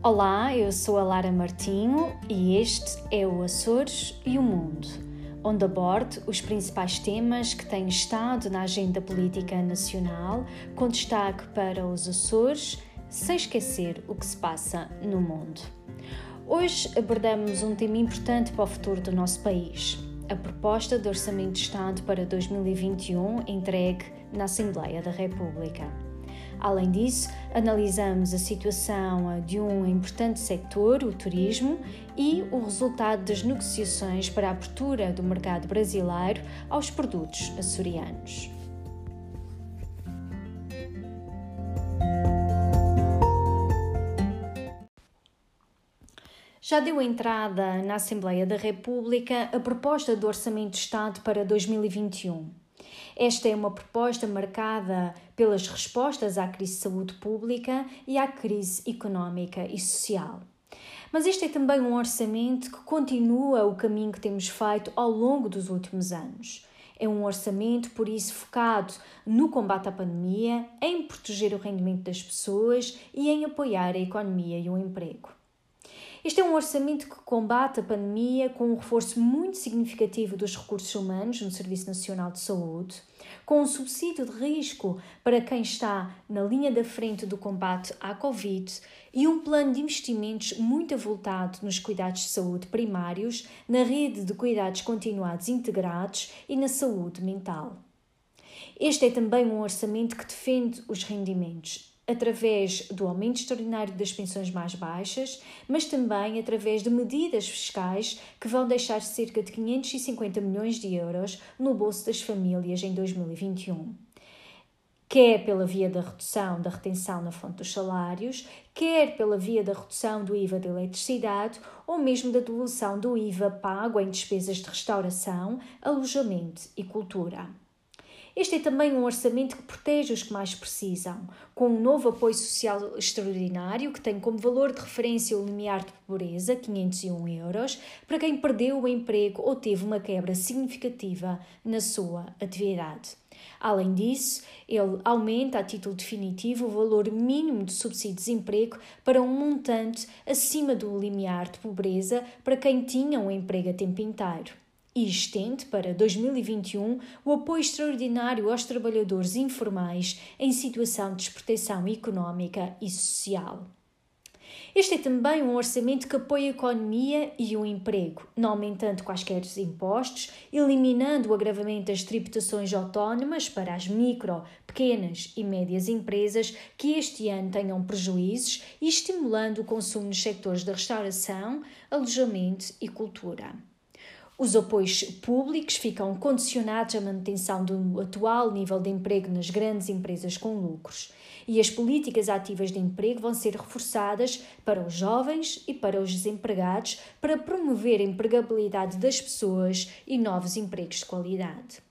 Olá, eu sou a Lara Martinho e este é o Açores e o Mundo, onde abordo os principais temas que têm estado na agenda política nacional, com destaque para os Açores, sem esquecer o que se passa no mundo. Hoje abordamos um tema importante para o futuro do nosso país: a proposta de Orçamento de Estado para 2021 entregue na Assembleia da República. Além disso, analisamos a situação de um importante sector, o turismo, e o resultado das negociações para a abertura do mercado brasileiro aos produtos açorianos. Já deu entrada na Assembleia da República a proposta do Orçamento de Estado para 2021. Esta é uma proposta marcada pelas respostas à crise de saúde pública e à crise económica e social. Mas este é também um orçamento que continua o caminho que temos feito ao longo dos últimos anos. É um orçamento, por isso, focado no combate à pandemia, em proteger o rendimento das pessoas e em apoiar a economia e o emprego. Este é um orçamento que combate a pandemia com um reforço muito significativo dos recursos humanos no Serviço Nacional de Saúde, com um subsídio de risco para quem está na linha da frente do combate à Covid e um plano de investimentos muito avultado nos cuidados de saúde primários, na rede de cuidados continuados integrados e na saúde mental. Este é também um orçamento que defende os rendimentos através do aumento extraordinário das pensões mais baixas, mas também através de medidas fiscais que vão deixar cerca de 550 milhões de euros no bolso das famílias em 2021 quer pela via da redução da retenção na fonte dos salários, quer pela via da redução do IVA da eletricidade ou mesmo da devolução do IVA pago em despesas de restauração, alojamento e cultura. Este é também um orçamento que protege os que mais precisam, com um novo apoio social extraordinário que tem como valor de referência o limiar de pobreza, 501 euros, para quem perdeu o emprego ou teve uma quebra significativa na sua atividade. Além disso, ele aumenta a título definitivo o valor mínimo de subsídio de desemprego para um montante acima do limiar de pobreza para quem tinha um emprego a tempo inteiro e estende para 2021 o apoio extraordinário aos trabalhadores informais em situação de desproteção económica e social. Este é também um orçamento que apoia a economia e o emprego, não aumentando quaisquer impostos, eliminando o agravamento das tributações autónomas para as micro, pequenas e médias empresas que este ano tenham prejuízos e estimulando o consumo nos sectores da restauração, alojamento e cultura. Os apoios públicos ficam condicionados à manutenção do atual nível de emprego nas grandes empresas com lucros. E as políticas ativas de emprego vão ser reforçadas para os jovens e para os desempregados para promover a empregabilidade das pessoas e novos empregos de qualidade.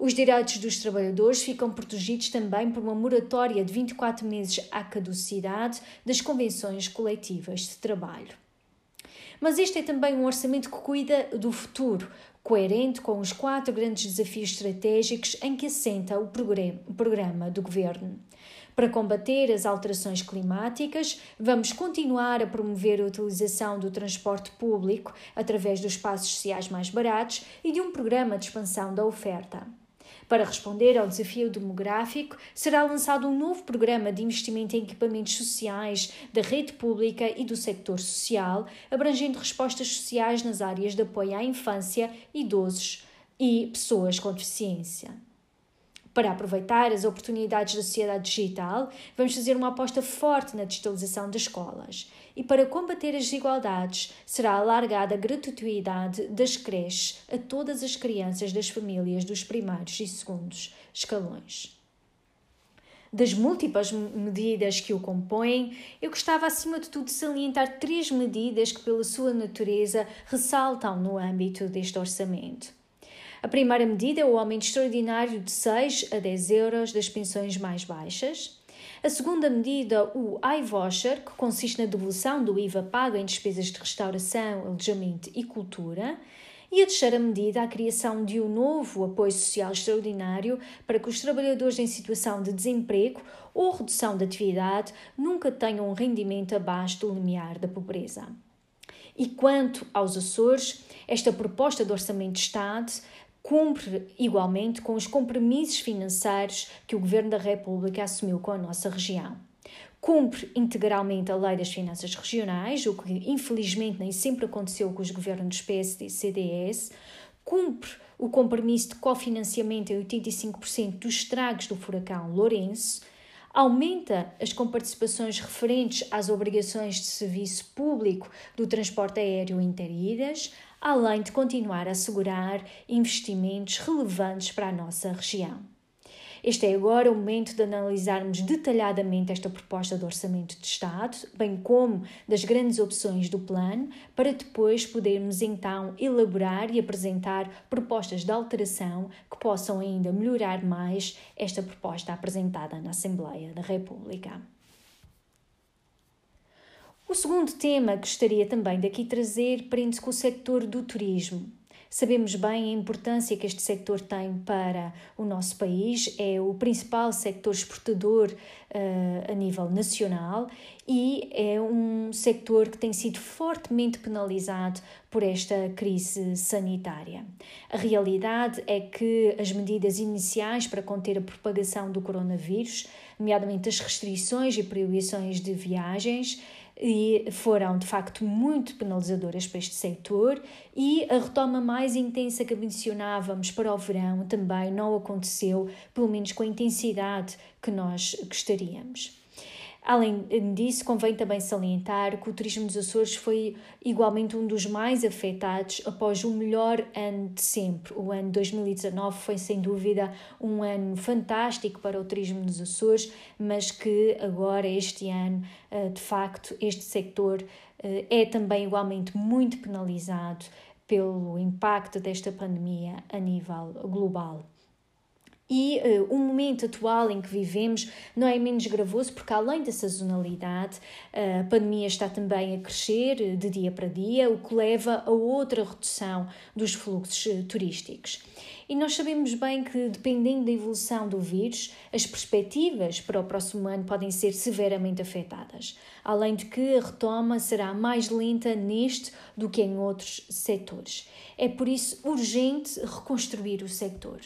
Os direitos dos trabalhadores ficam protegidos também por uma moratória de 24 meses à caducidade das convenções coletivas de trabalho. Mas este é também um orçamento que cuida do futuro, coerente com os quatro grandes desafios estratégicos em que assenta o programa do governo. Para combater as alterações climáticas, vamos continuar a promover a utilização do transporte público através dos espaços sociais mais baratos e de um programa de expansão da oferta. Para responder ao desafio demográfico, será lançado um novo programa de investimento em equipamentos sociais da rede pública e do sector social, abrangendo respostas sociais nas áreas de apoio à infância, idosos e pessoas com deficiência. Para aproveitar as oportunidades da sociedade digital, vamos fazer uma aposta forte na digitalização das escolas. E para combater as desigualdades, será alargada a gratuidade das creches a todas as crianças das famílias dos primeiros e segundos escalões. Das múltiplas medidas que o compõem, eu gostava acima de tudo salientar três medidas que, pela sua natureza, ressaltam no âmbito deste orçamento. A primeira medida é o aumento extraordinário de 6 a 10 euros das pensões mais baixas. A segunda medida, o iVoucher, que consiste na devolução do IVA pago em despesas de restauração, alojamento e cultura. E a terceira medida, a criação de um novo apoio social extraordinário para que os trabalhadores em situação de desemprego ou redução de atividade nunca tenham um rendimento abaixo do limiar da pobreza. E quanto aos Açores, esta proposta de orçamento de Estado cumpre igualmente com os compromissos financeiros que o Governo da República assumiu com a nossa região. Cumpre integralmente a Lei das Finanças Regionais, o que infelizmente nem sempre aconteceu com os governos PSD e CDS. Cumpre o compromisso de cofinanciamento em 85% dos estragos do furacão Lourenço aumenta as comparticipações referentes às obrigações de serviço público do transporte aéreo interilhas, além de continuar a assegurar investimentos relevantes para a nossa região. Este é agora o momento de analisarmos detalhadamente esta proposta de orçamento de Estado, bem como das grandes opções do plano, para depois podermos então elaborar e apresentar propostas de alteração que possam ainda melhorar mais esta proposta apresentada na Assembleia da República. O segundo tema que gostaria também daqui trazer prende-se com o sector do turismo. Sabemos bem a importância que este sector tem para o nosso país, é o principal sector exportador uh, a nível nacional e é um sector que tem sido fortemente penalizado por esta crise sanitária. A realidade é que as medidas iniciais para conter a propagação do coronavírus, nomeadamente as restrições e proibições de viagens, e foram de facto muito penalizadoras para este setor e a retoma mais intensa que mencionávamos para o verão também não aconteceu, pelo menos com a intensidade que nós gostaríamos. Além disso, convém também salientar que o turismo dos Açores foi igualmente um dos mais afetados após o melhor ano de sempre. O ano 2019 foi sem dúvida um ano fantástico para o turismo dos Açores, mas que agora, este ano, eh, de facto, este sector eh, é também igualmente muito penalizado pelo impacto desta pandemia a nível global. E uh, o momento atual em que vivemos não é menos gravoso, porque além da sazonalidade, a pandemia está também a crescer uh, de dia para dia, o que leva a outra redução dos fluxos uh, turísticos. E nós sabemos bem que, dependendo da evolução do vírus, as perspectivas para o próximo ano podem ser severamente afetadas, além de que a retoma será mais lenta neste do que em outros setores. É por isso urgente reconstruir o setor.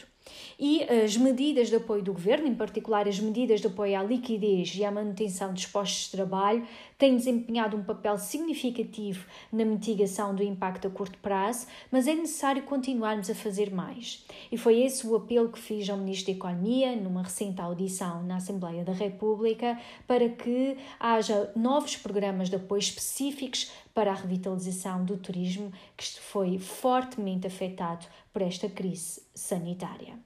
E as medidas de apoio do governo, em particular as medidas de apoio à liquidez e à manutenção dos postos de trabalho, têm desempenhado um papel significativo na mitigação do impacto a curto prazo, mas é necessário continuarmos a fazer mais. E foi esse o apelo que fiz ao Ministro da Economia numa recente audição na Assembleia da República para que haja novos programas de apoio específicos para a revitalização do turismo que foi fortemente afetado por esta crise sanitária.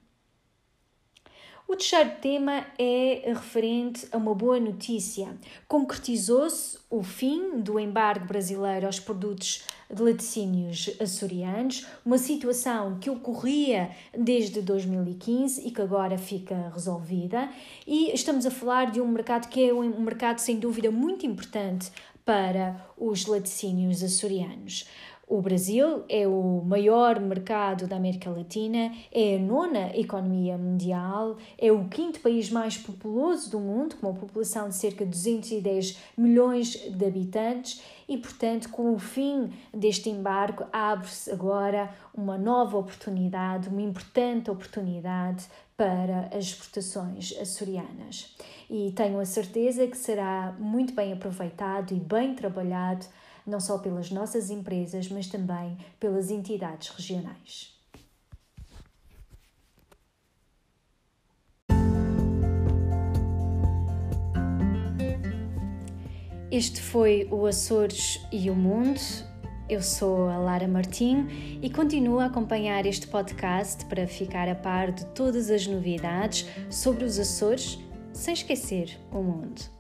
O terceiro tema é referente a uma boa notícia. Concretizou-se o fim do embargo brasileiro aos produtos de laticínios açorianos, uma situação que ocorria desde 2015 e que agora fica resolvida. E estamos a falar de um mercado que é um mercado sem dúvida muito importante para os laticínios açorianos. O Brasil é o maior mercado da América Latina, é a nona economia mundial, é o quinto país mais populoso do mundo, com uma população de cerca de 210 milhões de habitantes, e, portanto, com o fim deste embargo, abre-se agora uma nova oportunidade, uma importante oportunidade para as exportações açorianas. E tenho a certeza que será muito bem aproveitado e bem trabalhado não só pelas nossas empresas, mas também pelas entidades regionais. Este foi o Açores e o Mundo. Eu sou a Lara Martim e continuo a acompanhar este podcast para ficar a par de todas as novidades sobre os Açores, sem esquecer o mundo.